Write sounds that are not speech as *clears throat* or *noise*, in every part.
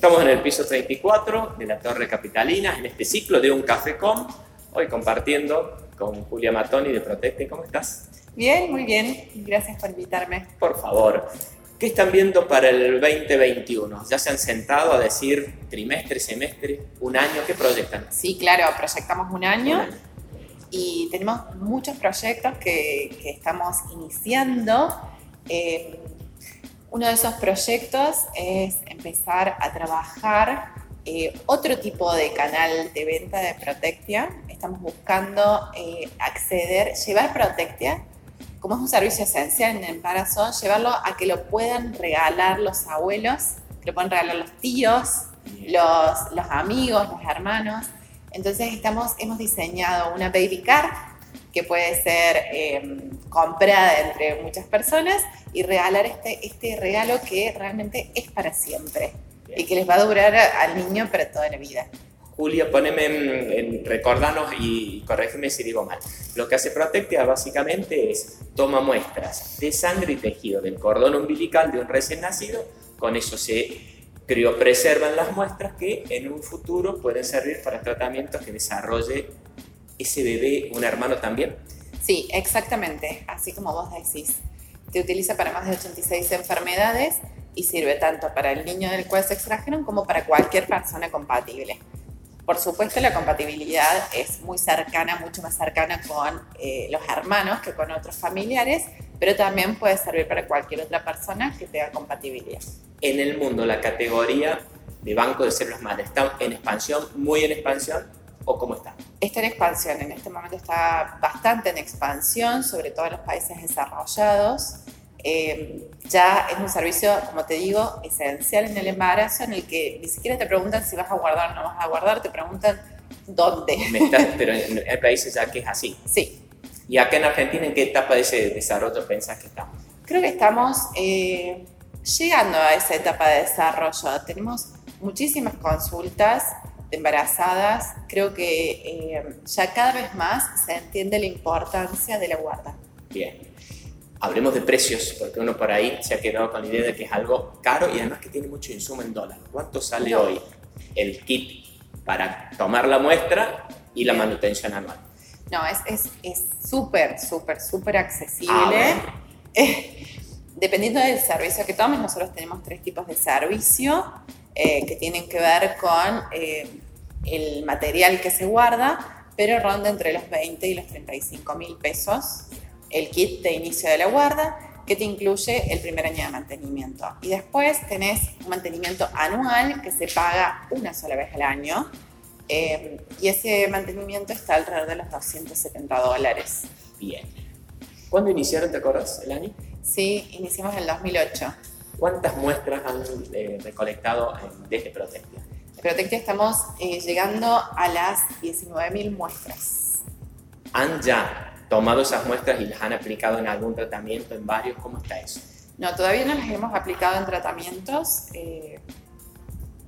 Estamos en el piso 34 de la Torre Capitalina, en este ciclo de Un Café Com, hoy compartiendo con Julia Matoni de Protecte. ¿Cómo estás? Bien, muy bien. Gracias por invitarme. Por favor, ¿qué están viendo para el 2021? ¿Ya se han sentado a decir trimestre, semestre, un año? ¿Qué proyectan? Sí, claro, proyectamos un año. Y tenemos muchos proyectos que, estamos iniciando. Eh, uno de esos proyectos es empezar a trabajar eh, otro tipo de canal de venta de Protectia. Estamos buscando eh, acceder, llevar Protectia, como es un servicio esencial en el embarazo, llevarlo a que lo puedan regalar los abuelos, que lo puedan regalar los tíos, los, los amigos, los hermanos. Entonces estamos, hemos diseñado una baby card que puede ser em, comprada entre muchas personas y regalar este, este regalo que realmente es para siempre y que les va a durar al niño para toda la vida. Julia, poneme en, recordanos y corrígeme si digo mal. Lo que hace Protectia básicamente es toma muestras de sangre y tejido del cordón umbilical de un recién nacido, con eso se criopreservan las muestras que en un futuro pueden servir para tratamientos que desarrolle ese bebé, un hermano también. Sí, exactamente, así como vos decís. Se utiliza para más de 86 enfermedades y sirve tanto para el niño del cual se extrajeron como para cualquier persona compatible. Por supuesto, la compatibilidad es muy cercana, mucho más cercana con eh, los hermanos que con otros familiares, pero también puede servir para cualquier otra persona que tenga compatibilidad. En el mundo, la categoría de banco de células madre está en expansión, muy en expansión, o cómo está? Está en expansión, en este momento está bastante en expansión, sobre todo en los países desarrollados. Eh, ya es un servicio, como te digo, esencial en el embarazo, en el que ni siquiera te preguntan si vas a guardar o no vas a guardar, te preguntan dónde. pero en hay países ya que es así. Sí. ¿Y acá en Argentina en qué etapa de ese desarrollo pensás que estamos? Creo que estamos eh, llegando a esa etapa de desarrollo. Tenemos muchísimas consultas embarazadas. Creo que eh, ya cada vez más se entiende la importancia de la guarda. Bien hablemos de precios, porque uno por ahí se ha quedado con la idea de que es algo caro y además que tiene mucho insumo en dólares. ¿Cuánto sale hoy el kit para tomar la muestra y la manutención anual? No, es súper, es, súper, súper accesible. Ah, *laughs* eh, dependiendo del servicio que tomes, nosotros tenemos tres tipos de servicio eh, que tienen que ver con eh, el material que se guarda, pero ronda entre los 20 y los 35 mil pesos el kit de inicio de la guarda, que te incluye el primer año de mantenimiento. Y después tenés un mantenimiento anual que se paga una sola vez al año. Eh, y ese mantenimiento está alrededor de los 270 dólares. Bien. ¿Cuándo iniciaron, te acuerdas, el año? Sí, iniciamos en el 2008. ¿Cuántas muestras han eh, recolectado desde Protectia? De Protectia estamos eh, llegando a las 19.000 muestras. ¿Han ya tomado esas muestras y las han aplicado en algún tratamiento, en varios? ¿Cómo está eso? No, todavía no las hemos aplicado en tratamientos eh,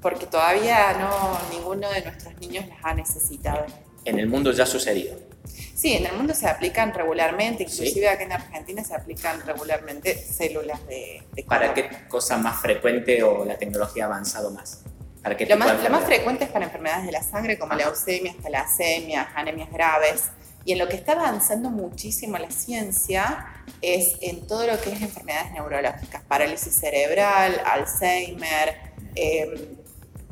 porque todavía no ninguno de nuestros niños las ha necesitado. ¿En el mundo ya ha sucedido? Sí, en el mundo se aplican regularmente, inclusive aquí en Argentina se aplican regularmente células de, ¿Para qué cosa más frecuente o la tecnología ha avanzado más? ¿Para qué lo, más, lo más frecuente es para enfermedades de la sangre como leucemias, talasemias, anemias graves. Y en lo que está avanzando muchísimo la ciencia es en todo lo que es enfermedades neurológicas, parálisis cerebral, Alzheimer, em,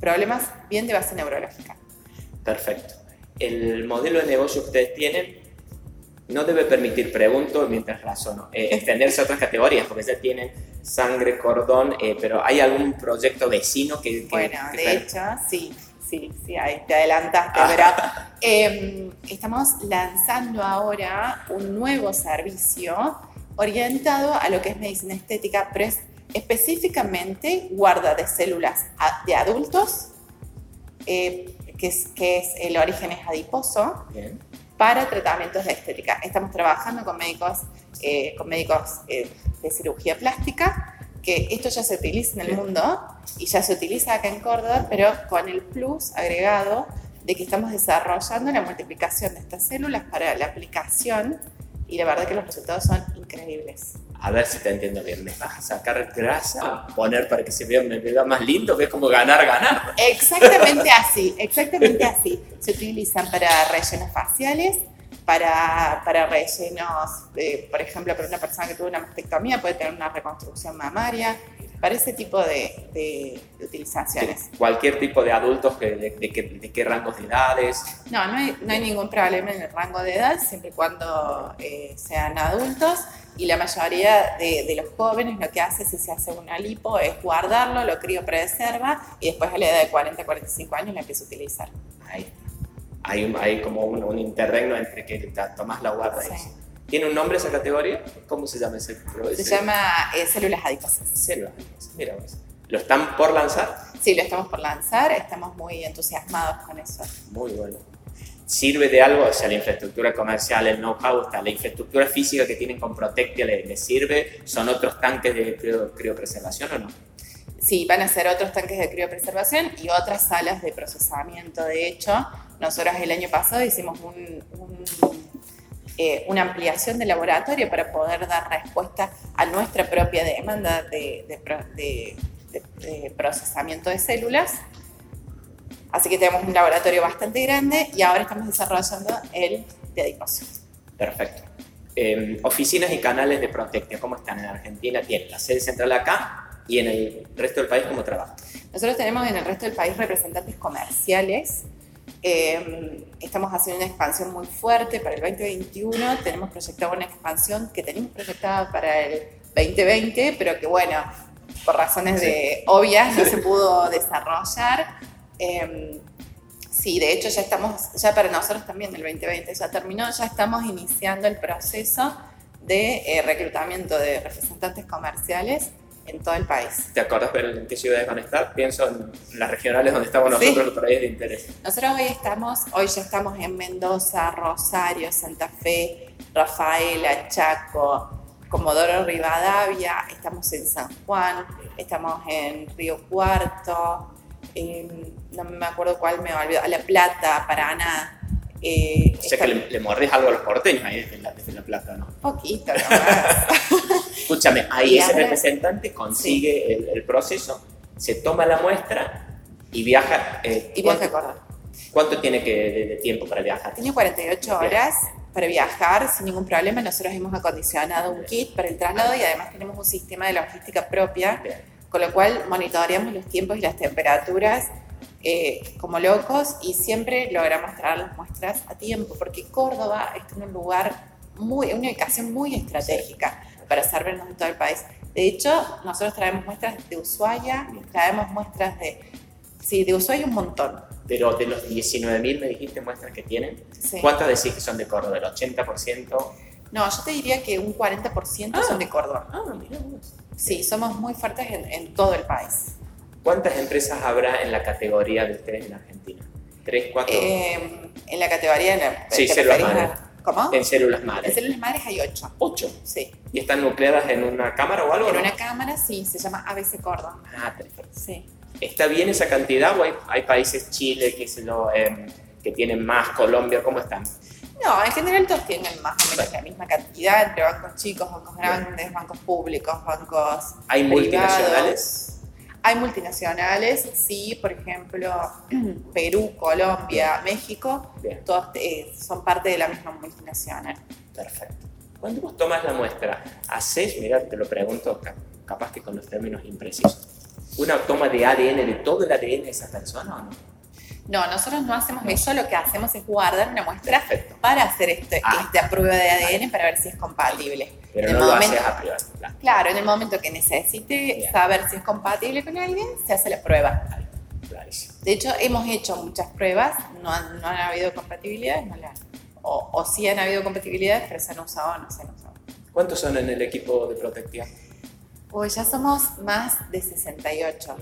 problemas bien de base neurológica. Perfecto. El modelo de negocio que ustedes tienen no debe permitir, pregunto mientras razono, eh, extenderse a otras categorías, porque ya tienen sangre, cordón, eh, pero ¿hay algún proyecto vecino que... bueno, de hecho, sí sí, sí, ahí te adelantaste, pero *laughs* em, estamos lanzando ahora un nuevo servicio orientado a lo que es medicina estética, pero es específicamente guarda de células de adultos, eh, que, es, que es el origen es adiposo, para tratamientos de estética. Estamos trabajando con médicos, eh, con médicos eh, de cirugía plástica que esto ya se utiliza en el mundo y ya se utiliza acá en Córdoba, pero con el plus agregado de que estamos desarrollando la multiplicación de estas células para la aplicación y la verdad que los resultados son increíbles. A ver si te entiendo bien. ¿Me vas a sacar grasa? ¿Poner para que se vea, más lindo? Que es como ganar, ganar. Exactamente así, exactamente así. Se utilizan para rellenos faciales, para, para rellenos, eh, por ejemplo, para una persona que tuvo una mastectomía puede tener una reconstrucción mamaria, para ese tipo de, de, utilizaciones. ¿Cualquier tipo de adultos? De, de, de, qué rangos de edades? No, no hay, no hay, ningún problema en el rango de edad, siempre y cuando eh, sean adultos. Y la mayoría de, los jóvenes lo que hace si se hace una lipo es guardarlo, lo crío preserva y después a la edad de 40 45 años lo empieza a utilizar. Ahí. Hay, hay como un, un interregno entre que tomas la guarda sí. y ¿Tiene un nombre esa categoría? ¿Cómo se llama ese? Se llama eh, células adiposas. Células adiposas, mira vos. ¿Lo están por lanzar? Sí, lo estamos por lanzar, estamos muy entusiasmados con eso. Muy bueno. ¿Sirve de algo? O sea, la infraestructura comercial, el know-how, la infraestructura física que tienen con Protectia, ¿les, sirve? ¿Son otros tanques de criopreservación o no? Sí, van a ser otros tanques de criopreservación y otras salas de procesamiento. De hecho, nosotros el año pasado hicimos un, un eh, una ampliación del laboratorio para poder dar respuesta a nuestra propia demanda de, de, procesamiento de células. Así que tenemos un laboratorio bastante grande y ahora estamos desarrollando el de adiposo. Perfecto. Em, oficinas y canales de Protectia, ¿cómo están en Argentina? Tienen la sede central acá y en el resto del país, ¿cómo trabajan? Nosotros tenemos en el resto del país representantes comerciales eh, estamos haciendo una expansión muy fuerte para el 2021. Tenemos proyectada una expansión que teníamos proyectada para el 2020, pero que, bueno, por razones de obvias no se pudo desarrollar. Eh, sí, de hecho ya estamos, ya para nosotros también el 2020 ya terminó, ya estamos iniciando el proceso de eh, reclutamiento de representantes comerciales en todo el país. ¿Te acuerdas en qué ciudades van a estar? Pienso en las regionales donde estamos nosotros, los países de interés. Nosotros hoy estamos, hoy ya estamos en Mendoza, Rosario, Santa Fe, Rafaela, Chaco, Comodoro Rivadavia, estamos en San Juan, estamos en Río Cuarto, no me acuerdo cuál me olvidó, La Plata, Paraná. Eh, o sea que le, le, algo a los porteños ahí desde la, desde la Plata, ¿no? Poquito, nomás. *laughs* Escúchame, ahí ese representante consigue el, proceso, se toma la muestra y viaja. Eh, y viaja a Córdoba. ¿Cuánto tiene que, de, tiempo para viajar? Tiene 48 horas para viajar sin ningún problema. Nosotros hemos acondicionado un kit para el traslado y además tenemos un sistema de logística propia, con lo cual monitoreamos los tiempos y las temperaturas eh, como locos y siempre logramos traer las muestras a tiempo, porque Córdoba está en un lugar muy, una ubicación muy estratégica para servirnos en todo el país. De hecho, nosotros traemos muestras de Ushuaia, traemos muestras de... Sí, de Ushuaia un montón. Pero de los 19.000 me dijiste muestras que tienen, ¿cuántas decís que son de Córdoba? ¿El 80%? No, yo te diría que un 40% son de Córdoba. Ah, mira Sí, somos muy fuertes en, en, todo el país. ¿Cuántas empresas habrá en la categoría de ustedes en Argentina? ¿Tres, cuatro? Eh, en la categoría... En la, sí, se lo ¿Cómo? En células madres. En células madres hay ocho. ¿Ocho? Sí. ¿Y están nucleadas en una cámara o algo? En una cámara, sí, se llama ABC Córdoba. Ah, perfecto. Sí. ¿Está bien esa cantidad o hay, países, Chile, que, se lo, em, que tienen más, Colombia, cómo están? No, en general todos tienen más o menos la misma cantidad, entre bancos chicos, bancos grandes, bancos públicos, bancos. ¿Hay multinacionales? Hay multinacionales, sí, por ejemplo, *clears throat* Perú, Colombia, México, todos eh, son parte de la misma multinacional. Perfecto. Cuando vos tomas la muestra, ¿haces, mira, te lo pregunto capaz que con los términos imprecisos, una toma de ADN de todo el ADN de esa persona o no? No, nosotros no hacemos eso, lo que hacemos es guardar una muestra para hacer este, ah. esta prueba de ADN para ver si es compatible. Pero no lo haces a priori. Claro. en el momento que necesite saber si es compatible con alguien, se hace la prueba. De hecho, hemos hecho muchas pruebas, no han, no han habido compatibilidades, no la, o, o sí han habido compatibilidades, pero se han usado o no se han usado. ¿Cuántos son en el equipo de protección? Pues ya somos más de 68.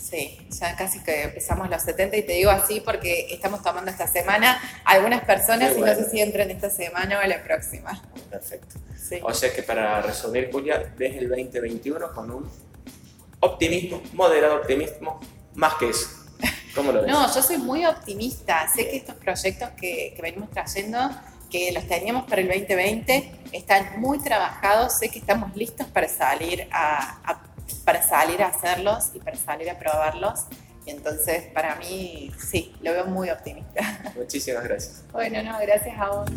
Sí, ya casi que empezamos los 70 y te digo así porque estamos tomando esta semana algunas personas y no sé si entran esta semana o la próxima. Perfecto. O sea que para resumir, Julia, ves el 2021 con un optimismo, moderado optimismo, más que eso. ¿Cómo lo *laughs* ves? no, yo soy muy optimista. Sé que estos proyectos que, que venimos trayendo que los teníamos para el 2020, están muy trabajados, sé que estamos listos para salir a, para salir a hacerlos y para salir a probarlos. Y entonces, para mí, sí, lo veo muy optimista. *laughs* Muchísimas gracias. Bueno, no, gracias a vos.